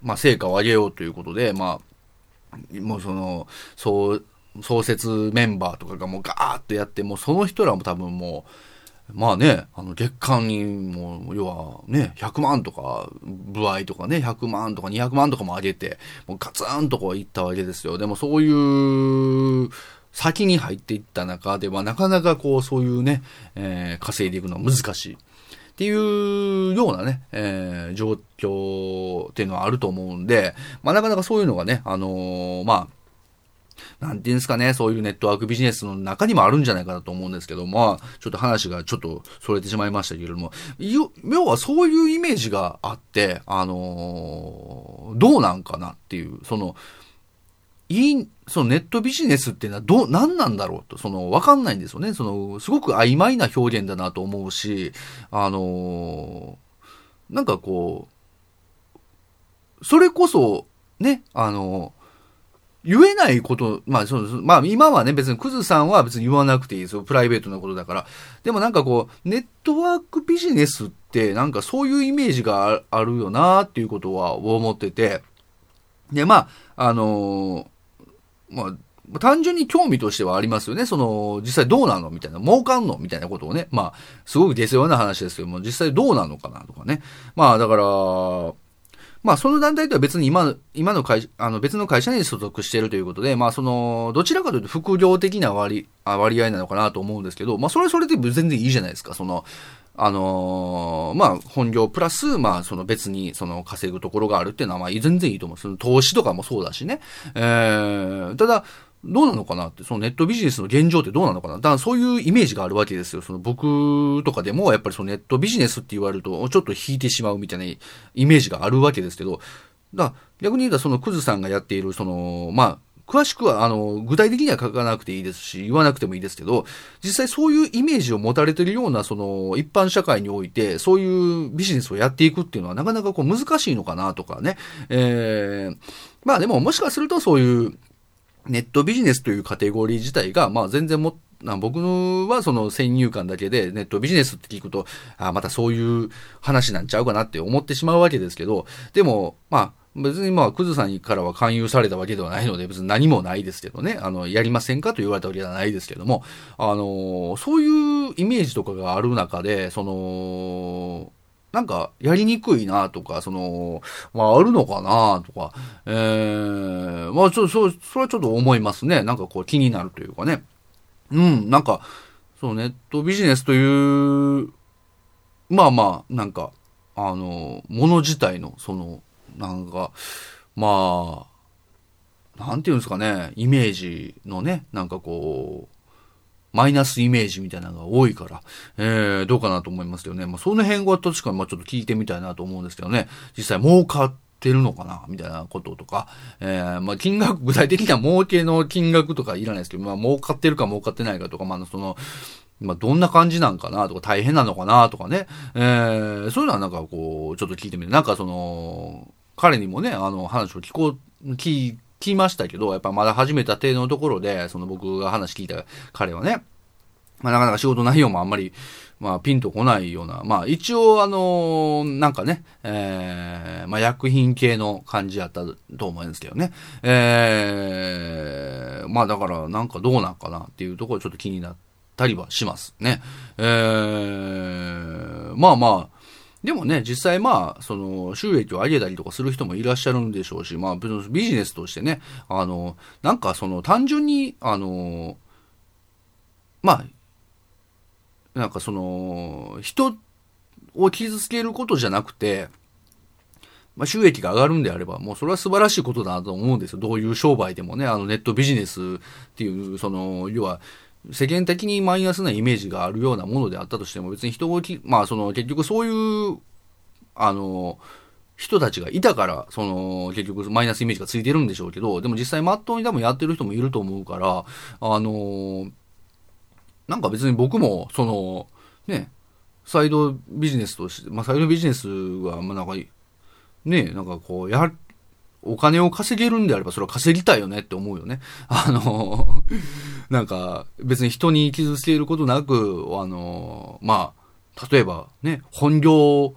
まあ成果を上げようということで、まあ、もうその、そう、創設メンバーとかがもうガーッとやって、もうその人らも多分もう、まあね、あの月間にもう、要はね、100万とか、部合とかね、100万とか200万とかも上げて、もうガツンとこういったわけですよ。でもそういう、先に入っていった中では、なかなかこう、そういうね、えー稼いでいくのは難しい。っていうようなね、えー状況っていうのはあると思うんで、まあなかなかそういうのがね、あのーまあ、なんていうんですかね、そういうネットワークビジネスの中にもあるんじゃないかなと思うんですけども、ま、ちょっと話がちょっとそれてしまいましたけれども、要はそういうイメージがあって、あのーどうなんかなっていう、その、いい、そのネットビジネスっていうのはどう、何なんだろうと、その、わかんないんですよね。その、すごく曖昧な表現だなと思うし、あのーなんかこう、それこそ、ね、あの言えないこと、まあ、そう。まあ、今はね、別にクズさんは別に言わなくていいですよ。プライベートなことだから。でもなんかこう、ネットワークビジネスって、なんかそういうイメージがああるよなっていうことは思ってて。で、まあ、あのーまあ、単純に興味としてはありますよね。その、実際どうなのみたいな。儲かんのみたいなことをね。まあ、すごく出世話な話ですけども、実際どうなのかなとかね。まあ、だから、まあ、その団体とは別に今、今の会社、あの別の会社に所属しているということで、まあ、その、どちらかというと副業的な割割合なのかなと思うんですけど、まあ、それはそれで全然いいじゃないですか。その、あのーまあ、本業プラス、まあ、その別に、その稼ぐところがあるっていうのは、ま、全然いいと思う。その投資とかもそうだしね。えー、ただ、どうなのかなって、そのネットビジネスの現状ってどうなのかなだからそういうイメージがあるわけですよ。その僕とかでも、やっぱりそのネットビジネスって言われると、ちょっと引いてしまうみたいなイメージがあるわけですけど、だ逆に言うとそのクズさんがやっている、その、まあ、詳しくは、あの、具体的には書かなくていいですし、言わなくてもいいですけど、実際そういうイメージを持たれているような、その、一般社会において、そういうビジネスをやっていくっていうのは、なかなかこう難しいのかなとかね。えー、まあでも、もしかするとそういう、ネットビジネスというカテゴリー自体が、まあ全然も、な僕はその先入観だけでネットビジネスって聞くと、あまたそういう話なんちゃうかなって思ってしまうわけですけど、でも、まあ、別にまあ、クズさんからは勧誘されたわけではないので、別に何もないですけどね、あの、やりませんかと言われたわけではないですけども、あの、そういうイメージとかがある中で、その、なんか、やりにくいなとか、その、まあ、あるのかなとか、えー、まあ、ちょ、そう、それはちょっと思いますね。なんかこう気になるというかね。うん、なんか、そう、ネットビジネスという、まあまあ、なんか、あの、もの自体の、その、なんか、まあ、なんていうんですかね、イメージのね、なんかこう、マイナスイメージみたいなのが多いから、えー、どうかなと思いますよね。まあ、その辺は確かに、まあ、ちょっと聞いてみたいなと思うんですけどね。実際儲かってるのかなみたいなこととか、えー、まあ、金額、具体的な儲けの金額とかいらないですけど、まあ、儲かってるか儲かってないかとか、まあ、その、まあ、どんな感じなんかなとか、大変なのかなとかね。えー、そういうのはなんかこう、ちょっと聞いてみる。なんかその、彼にもね、あの、話を聞こう、聞きましたけど、やっぱまだ始めた程度のところで、その僕が話聞いた彼はね、まあなかなか仕事内容もあんまり、まあピンとこないような、まあ一応あのなんかね、えー、まあ薬品系の感じやったと思うんですけどね。えー、まあだからなんかどうなんかなっていうところちょっと気になったりはしますね。えー、まあまあ、でもね、実際まあ、その、収益を上げたりとかする人もいらっしゃるんでしょうし、まあ、ビジネスとしてね、あの、なんかその、単純に、あの、まあ、なんかその、人を傷つけることじゃなくて、まあ、収益が上がるんであれば、もうそれは素晴らしいことだと思うんですよ。どういう商売でもね、あのネットビジネスっていう、その、要は、世間的にマイナスなイメージがあるようなものであったとしても、別に人をき、まあその結局そういう、あの、人たちがいたから、その、結局マイナスイメージがついてるんでしょうけど、でも実際まっとうに多分やってる人もいると思うから、あの、なんか別に僕も、その、ね、サイドビジネスとして、まあサイドビジネスは、まあなんか、ね、なんかこう、や、お金を稼げるんであれば、それは稼ぎたいよねって思うよね。あの、なんか、別に人に傷つけることなく、あの、まあ、例えばね、本業を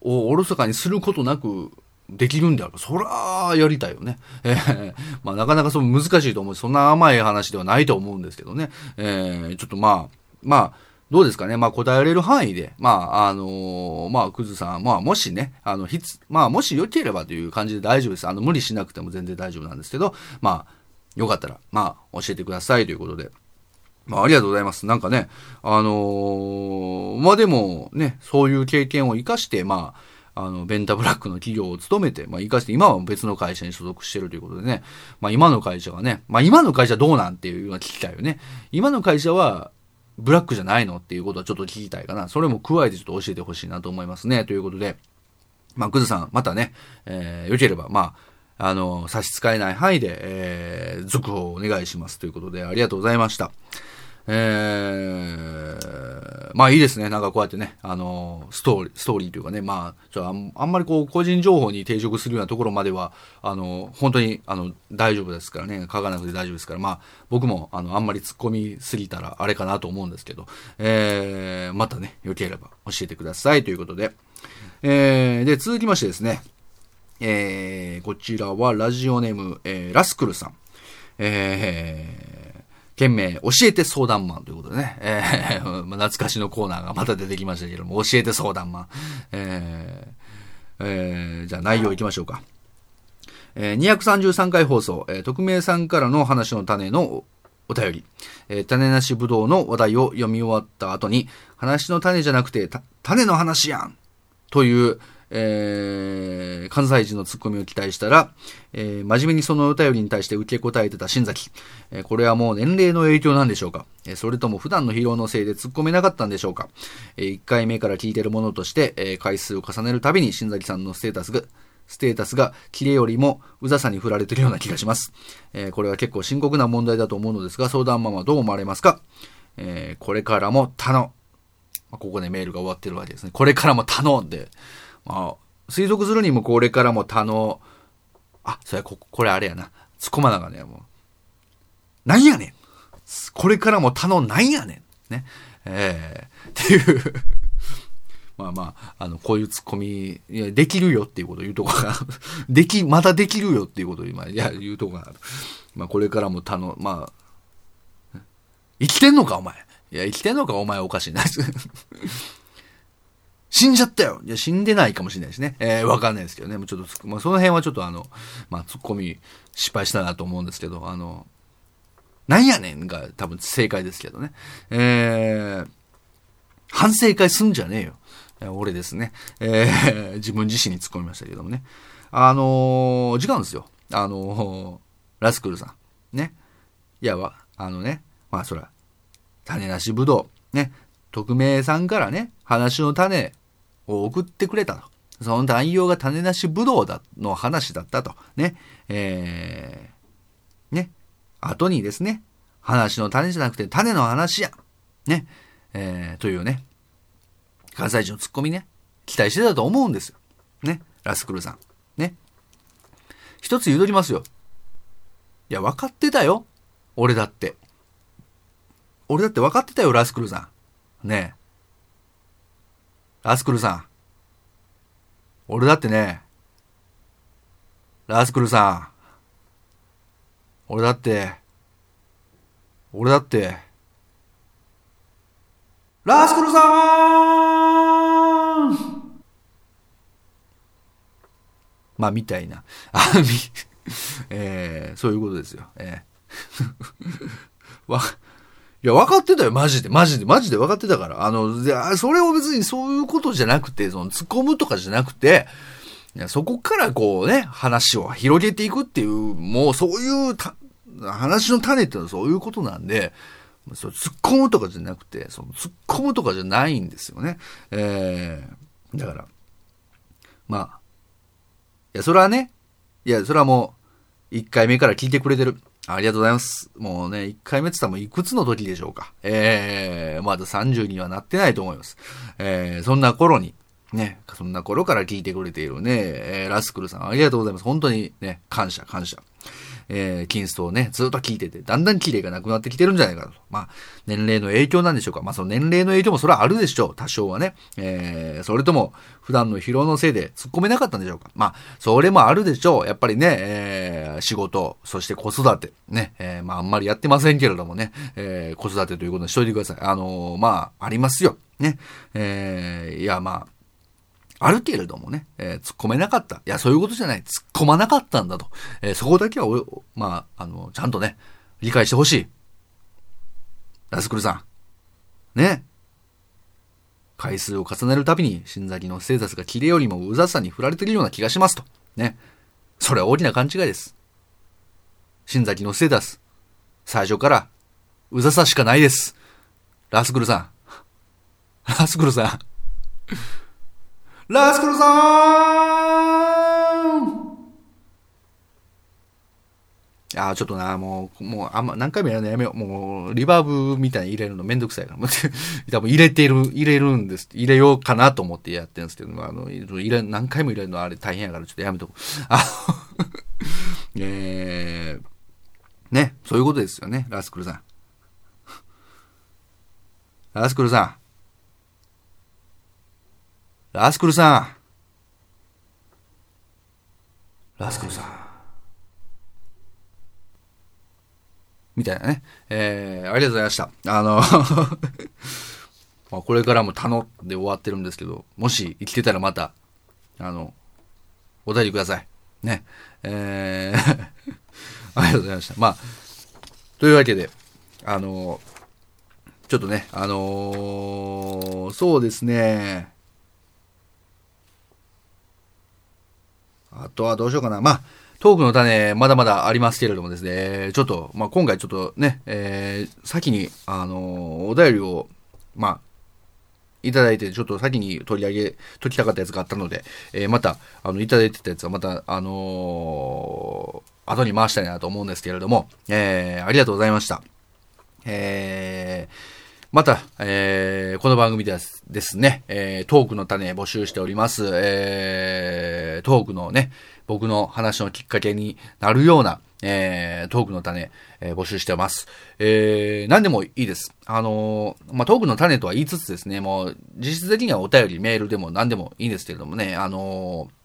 おろそかにすることなく、できるんであれば、そら、やりたいよね。えー、まあ、なかなかその難しいと思うそんな甘い話ではないと思うんですけどね。えー、ちょっとまあ、まあ、どうですかね。まあ、答えられる範囲で、まあ、あのー、まあ、クズさん、まあ、もしね、あの、ひつ、まあ、もし良ければという感じで大丈夫です。あの、無理しなくても全然大丈夫なんですけど、まあ、よかったら、まあ、教えてくださいということで。まあ、ありがとうございます。なんかね、あのー、まあでも、ね、そういう経験を活かして、まあ、あの、ベンタブラックの企業を務めて、まあ、活かして、今は別の会社に所属してるということでね、まあ、今の会社はね、まあ、今の会社どうなんっていうのは聞きたいよね。今の会社は、ブラックじゃないの？っていうことはちょっと聞きたいかな。それも加えてちょっと教えてほしいなと思いますね。ということで、まあ、クズさん、またね、えー、よければ、まあ、あの、差し支えない範囲で、えー、続報をお願いしますということで、ありがとうございました。えー、まあいいですね。なんかこうやってね、あの、ストーリー、ストーリーというかね、まあ、ちょあんあんまりこう、個人情報に抵触するようなところまでは、あの、本当に、あの、大丈夫ですからね、書かなくて大丈夫ですから、まあ、僕も、あの、あんまり突っ込みすぎたら、あれかなと思うんですけど、えー、またね、よければ教えてください。ということで、えー、で、続きましてですね、えー、こちらはラジオネーム、えー、ラスクルさん。えー、件名、教えて相談マンということでね、えー、懐かしのコーナーがまた出てきましたけども、教えて相談マン。えー、えー、じゃあ内容いきましょうか。えー、233回放送、えー、匿名さんからの話の種のお便り、えー、種なしぶどうの話題を読み終わった後に、話の種じゃなくて、種の話やんという、えー、関西人のツッコミを期待したら、えー、真面目にそのお便りに対して受け答えてた新崎。えー、これはもう年齢の影響なんでしょうか、え、それとも普段の疲労のせいで突っ込めなかったんでしょうか、えー、1回目から聞いてるものとして、え、回数を重ねるたびに新崎さんのステータスが、ステータスがキレよりもうざさに振られてるような気がします。えー、これは結構深刻な問題だと思うのですが、相談ママはどう思われますかえー、これからも頼、まここでメールが終わってるわけですね。これからも頼んで、あ、推測するにもこれからも他の、あ、それこ、これあれやな。突っ込まながね、もう。なんやねんこれからも他のなんやねんね。えー、っていう まあまあ、あの、こういう突っ込み、いや、できるよっていうこと言うとこが、でき、まだできるよっていうことを今、いや、言うとこが、まあこれからも他の、まあ、生きてんのかお前。いや、生きてんのかお前おかしいな。死んじゃったよいや、死んでないかもしれないしね。えー、わかんないですけどね。もうちょっと、まあ、その辺はちょっとあの、まあ、ツッコミ失敗したなと思うんですけど、あの、なんやねんが多分正解ですけどね。えー、反省会すんじゃねえよ。俺ですね。えー、自分自身に突っ込みましたけどもね。あのー、時間ですよ。あのー、ラスクルさん。ね。いや、わ、あのね、まあそら、種なしぶどう。ね。匿名さんからね、話の種を送ってくれたと。その内容が種なしぶどうだ、の話だったと。ね。えー、ね。後にですね、話の種じゃなくて種の話や。ね。えー、というね、関西人のツッコミね、期待してたと思うんですよ。ね。ラスクルさん。ね。一つ言うとりますよ。いや、分かってたよ。俺だって。俺だって分かってたよ、ラスクルさん。ね。ラスクルさん。俺だってね、ラスクルさん。俺だって、俺だって、ラスクルさんまあ、みたいな。あ、み、えー、そういうことですよ。えー、わ、いや、分かってたよ、マジで。マジで、マジで分かってたから。あの、いやそれを別にそういうことじゃなくて、その、突っ込むとかじゃなくて、いやそこからこうね、話を広げていくっていう、もうそういうた、話の種ってのはそういうことなんで、そ突っ込むとかじゃなくて、その突っ込むとかじゃないんですよね。えー、だから、まあ、いや、それはね、いや、それはもう、1回目から聞いてくれてる。ありがとうございます。もうね、1回目って言ったらもういくつの時でしょうか。えー、まだ30にはなってないと思います。えー、そんな頃に、ね、そんな頃から聞いてくれているね、えー、ラスクルさん、ありがとうございます。本当にね、感謝、感謝。えー、キンストをね、ずっと聞いてて、だんだん綺麗がなくなってきてるんじゃないかと。まあ、年齢の影響なんでしょうか。まあ、その年齢の影響もそれはあるでしょう。多少はね。えー、それとも、普段の疲労のせいで突っ込めなかったんでしょうか。まあ、それもあるでしょう。やっぱりね、えー、仕事、そして子育て。ね、えー、まあ、あんまりやってませんけれどもね、えー、子育てということにしといてください。あのーまあ、ありますよ。ね。えー、いや、まあ、あるけれどもね、えー突っ込めなかった。いや、そういうことじゃない。突っ込まなかったんだと。えーそこだけはお、まあ、あの、ちゃんとね、理解してほしい。ラスクルさん。ね。回数を重ねるたびに、新崎のステータスがキレよりもうざさに振られてるような気がしますと。ね。それは大きな勘違いです。新崎のステータス。最初から、うざさしかないです。ラスクルさん。ラスクルさん。ラスクルさんあーちょっとな、もう、もう、あんま、何回もやるのやめよう。もう、リバーブみたいに入れるのめんどくさいから。多分入れてる、入れるんです。入れようかなと思ってやってるんですけど、あの、入れ、何回も入れるのあれ大変やからちょっとやめとこう。あえー、ね、そういうことですよね、ラスクルさん。ラスクルさん。ラスクルさん。ラスクルさん。みたいなね。えー、ありがとうございました。あの、まあこれからも頼んで終わってるんですけど、もし生きてたらまた、あの、お便りください。ね。えー、ありがとうございました。まあ、というわけで、あの、ちょっとね、あのそうですね、あとはどうしようかな。まあ、トークの種、まだまだありますけれどもですね、ちょっと、まあ、今回ちょっとね、えー、先に、あのーお便りを、まあ、いただいて、ちょっと先に取り上げ、解きたかったやつがあったので、えーまた、あの、いただいてたやつはまた、あのー後に回したいなと思うんですけれども、えー、ありがとうございました。えーまた、えーこの番組ではですね、えートークの種募集しております。えートークのね、僕の話のきっかけになるような、えートークの種、えー募集してます。えー何でもいいです。あのーまあ、トークの種とは言いつつですね、もう、実質的にはお便り、メールでも何でもいいんですけれどもね、あのー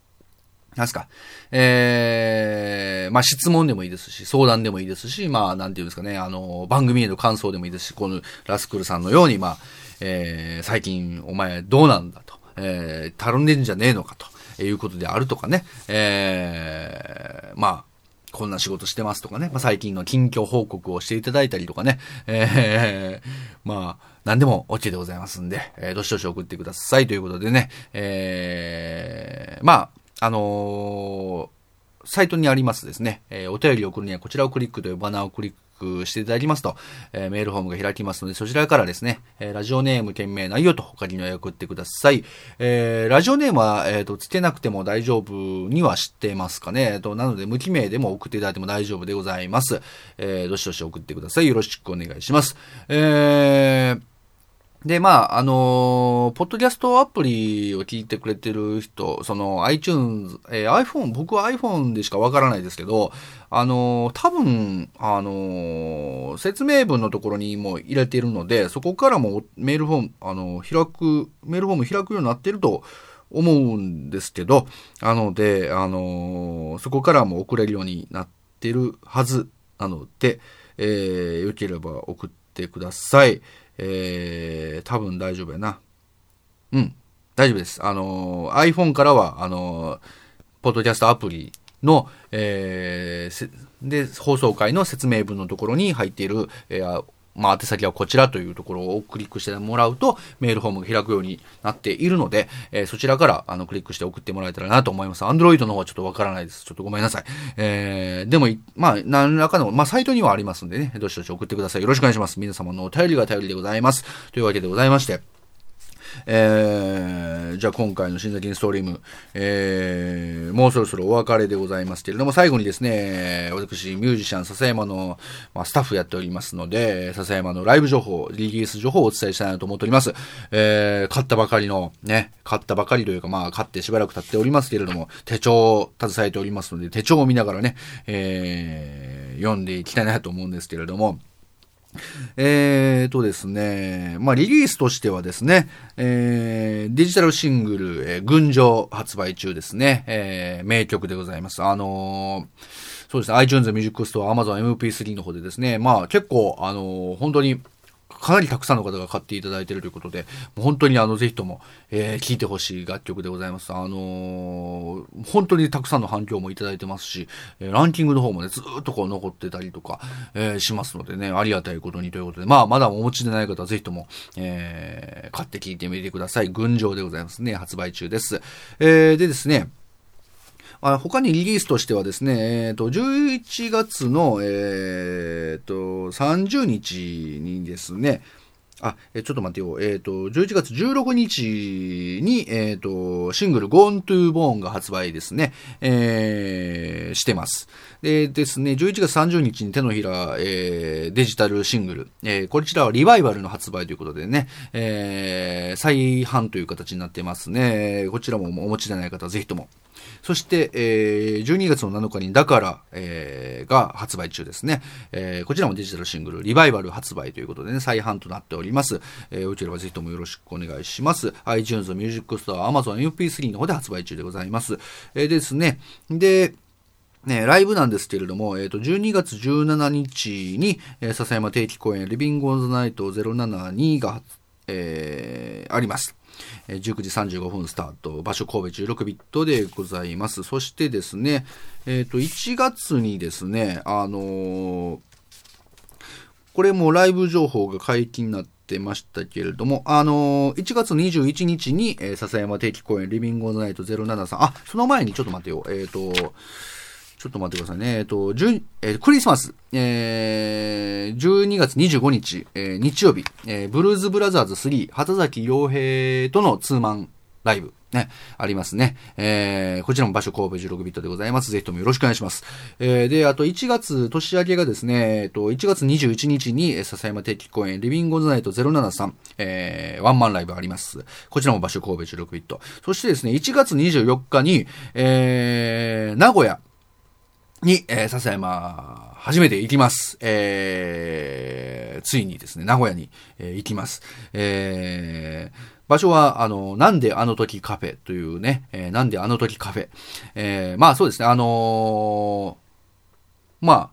なんすか、えー、まあ、質問でもいいですし、相談でもいいですし、まあ、なんていうんですかね、あの、番組への感想でもいいですし、このラスクルさんのように、まあ、えー、最近お前どうなんだと、えー、たるんでんじゃねえのかと。いうことであるとかね、えー、まあ、こんな仕事してますとかね、まあ、最近の近況報告をしていただいたりとかね、えー、まあ、何でも OK でございますんで、えー、どしどし送ってくださいということでね、えー、まあ、あのー、サイトにありますですね、えー、お便りを送るにはこちらをクリックというバナーをクリックしていただきますと、えー、メールフォームが開きますので、そちらからですね、えー、ラジオネーム、件名、内容と他にの送ってください。えー、ラジオネームは、えっ、と、つけなくても大丈夫には知ってますかね？えっ、と、なので、無記名でも送っていただいても大丈夫でございます。えどしどし送ってください。よろしくお願いします。えー、で、まあ、あのー、ポッドキャストアプリを聞いてくれてる人、その iTunes、えー、iPhone、僕は iPhone でしかわからないですけど、あのー、多分、あの説明文のところにも入れているので、そこからもメールフォーム、あの開く、メールフォーム開くようになってると思うんですけど、なので、あのそこからも送れるようになってるはずなので、えー、よければ送ってください。えー、多分大丈夫やな。うん、大丈夫です。あのー、iPhone からは、あのー、ポッドキャストアプリの、えー、で、放送回の説明文のところに入っている、えー、まあ、宛先はこちらというところをクリックしてもらうと、メールフォームが開くようになっているので、えー、そちらからあのクリックして送ってもらえたらなと思います。Android の方はちょっとわからないです。ちょっとごめんなさい。えー、でも、まあ、何らかの、まあ、サイトにはありますんでね、どしどし送ってください。よろしくお願いします。皆様のお便りが頼りでございます。というわけでございまして、えー、じゃあ今回の新崎ストリーム、えー、もうそろそろお別れでございますけれども、最後にですね、私、ミュージシャン笹山の、まあ、スタッフやっておりますので、笹山のライブ情報、リリース情報をお伝えしたいなと思っております。えー、買ったばかりの、ね、買ったばかりというか、まあ、買ってしばらく経っておりますけれども、手帳を携えておりますので、手帳を見ながらね、えー、読んでいきたいなと思うんですけれども、えーとですね、まあ、リリースとしてはですね、えー、デジタルシングル、えー、群青発売中ですね、えー、名曲でございます。あのー、そうですね、iTunes Music Store、Amazon MP3 の方でですね、まあ結構、あのー、本当にかなりたくさんの方が買っていただいているということで、もう本当にあの、ぜひとも、えー、聴いてほしい楽曲でございます。あのー、本当にたくさんの反響もいただいてますし、え、ランキングの方もね、ずっとこう残ってたりとか、えー、しますのでね、ありがたいことにということで、まあ、まだお持ちでない方はぜひとも、えー、買って聴いてみてください。群青でございますね。発売中です。えー、でですね、あ他にリリースとしてはですね、えっ、ー、と、11月の、えっ、ー、と、30日にですね、あ、えちょっと待ってよ。えっ、ー、と、11月16日に、えっ、ー、と、シングル Gone to Bone が発売ですね、えー、してます。でですね、11月30日に手のひら、えー、デジタルシングル、えー、こちらはリバイバルの発売ということでね、えー、再販という形になってますね。こちらもお持ちでない方はぜひともそして、えー、12月の7日にだから、えー、が発売中ですね。えー、こちらもデジタルシングル、リバイバル発売ということでね、再販となっております。えー、よければぜひともよろしくお願いします。iTunes、Music Store、Amazon MP3 の方で発売中でございます。えー、ですね。で、ね、ライブなんですけれども、えっ、ー、と、12月17日に、えー、笹山定期公演、リビングオンズナイト072が、えー、あります。19時35分スタート、場所神戸16ビットでございます。そしてですね、えっ、ー、と、1月にですね、あのー、これもライブ情報が解禁になってましたけれども、あのー、1月21日に、えー、笹山定期公演、リビングオンナイト073、あ、その前にちょっと待ってよ、えっ、と、ちょっと待ってくださいね。えっと、えー、クリスマス、えー、12月25日、えー、日曜日、えー、ブルーズブラザーズ3、畑崎洋平とのツーマンライブ、ね、ありますね。えー、こちらも場所神戸16ビットでございます。ぜひともよろしくお願いします。えー、で、あと1月、年明けがですね、えっと、1月21日に、笹山定期公演、リビングオンズナイト073、えー、ワンマンライブあります。こちらも場所神戸16ビット。そしてですね、1月24日に、えー、名古屋、に、えー、笹山、初めて行きます。えー、ついにですね、名古屋に、えー、行きます。えー、場所は、あの、なんであの時カフェというね、えー、なんであの時カフェ。えー、まあそうですね、あのー、まあ、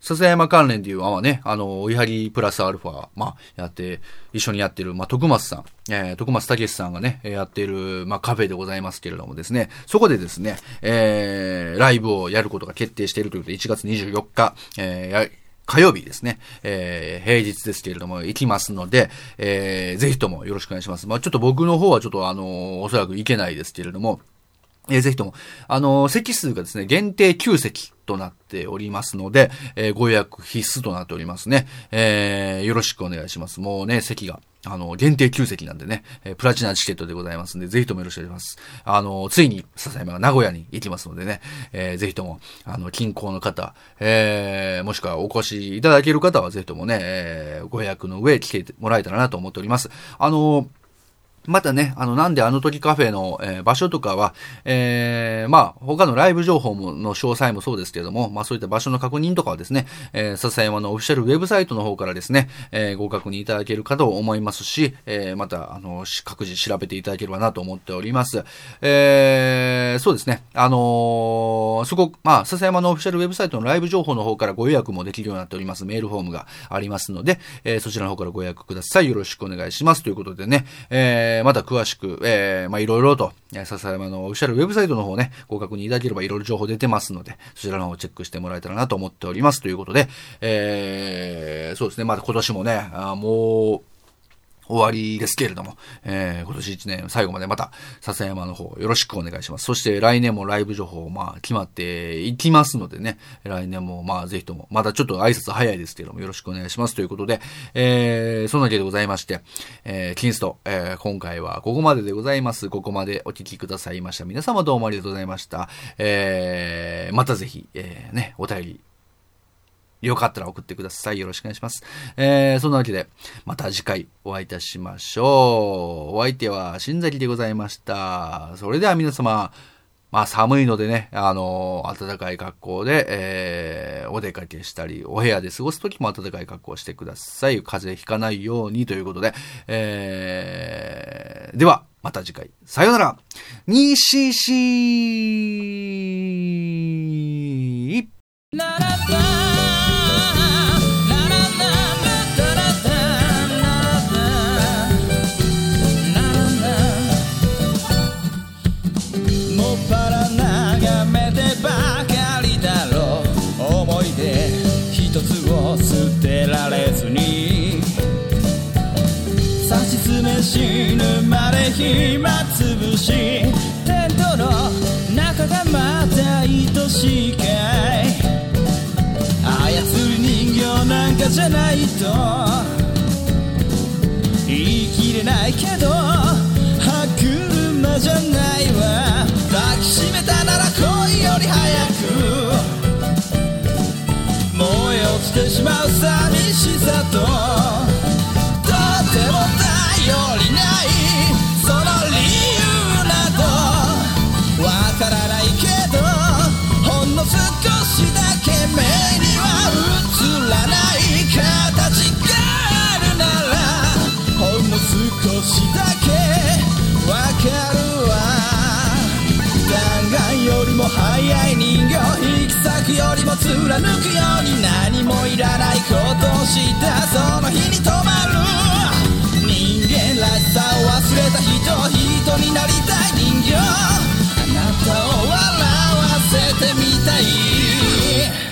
笹山関連でいう、あ、まあね、あの、追い張りプラスアルファ、まあ、やって、一緒にやってる、まあ、徳松さん、えー、徳松武さんがね、やってる、まあ、カフェでございますけれどもですね、そこでですね、えー、ライブをやることが決定しているということで、1月24日、えー火曜日ですね、えー平日ですけれども、行きますので、えーぜひともよろしくお願いします。まあ、ちょっと僕の方はちょっとあのおそらく行けないですけれども、えーぜひとも、あの席数がですね、限定9席となっておりますので、えーご予約必須となっておりますね。えーよろしくお願いします。もうね、席が、あの、限定9席なんでね、えープラチナチケットでございますんで、ぜひともよろしくお願いします。あの、ついに、笹山が名古屋に行きますのでね、えーぜひとも、あの、近郊の方、えーもしくはお越しいただける方は、ぜひともね、えーご予約の上来てもらえたらなと思っております。あのまたね、あの、なんであの時カフェの、えー場所とかは、えーまあ、他のライブ情報も、の詳細もそうですけども、まあそういった場所の確認とかはですね、えー、笹山のオフィシャルウェブサイトの方からですね、えーご確認いただけるかと思いますし、えーまた、あの、各自調べていただければなと思っております。えーそうですね、あのーそこ、まあ、笹山のオフィシャルウェブサイトのライブ情報の方からご予約もできるようになっております。メールフォームがありますので、えーそちらの方からご予約ください。よろしくお願いします。ということでね、えーまた詳しく、えーまあ、いろいろと、笹山のオフィシャルウェブサイトの方ね、ご確認いただければいろいろ情報出てますので、そちらの方をチェックしてもらえたらなと思っております。ということで、えーそうですね、また今年もね、あもう、終わりですけれども、えー今年1年最後までまた、笹山の方よろしくお願いします。そして来年もライブ情報、まあ、決まっていきますのでね、来年もまあ、ぜひとも、まだちょっと挨拶早いですけれども、よろしくお願いしますということで、えー、そんなわけでございまして、えー、キンスト、えー今回はここまででございます。ここまでお聞きくださいました。皆様どうもありがとうございました。えー、またぜひ、えー、ね、お便り、よかったら送ってください。よろしくお願いします。えー、そんなわけで、また次回お会いいたしましょう。お相手は新崎でございました。それでは皆様、まあ寒いのでね、あの暖かい格好で、えー、お出かけしたり、お部屋で過ごすときも暖かい格好をしてください。風邪ひかないようにということで、えー、では、また次回。さようなら。にししもっ死ぬまで暇つぶし。テントの中がまた愛しいかい。操り人形なんかじゃないと。言い切れないけど歯車じゃないわ。抱きしめたなら恋より早く。燃え落ちてしまう寂しさと。貫くように何もいらないことをしたその日に止まる。人間らしさを忘れた人人になりたい人形。あなたを笑わせてみたい。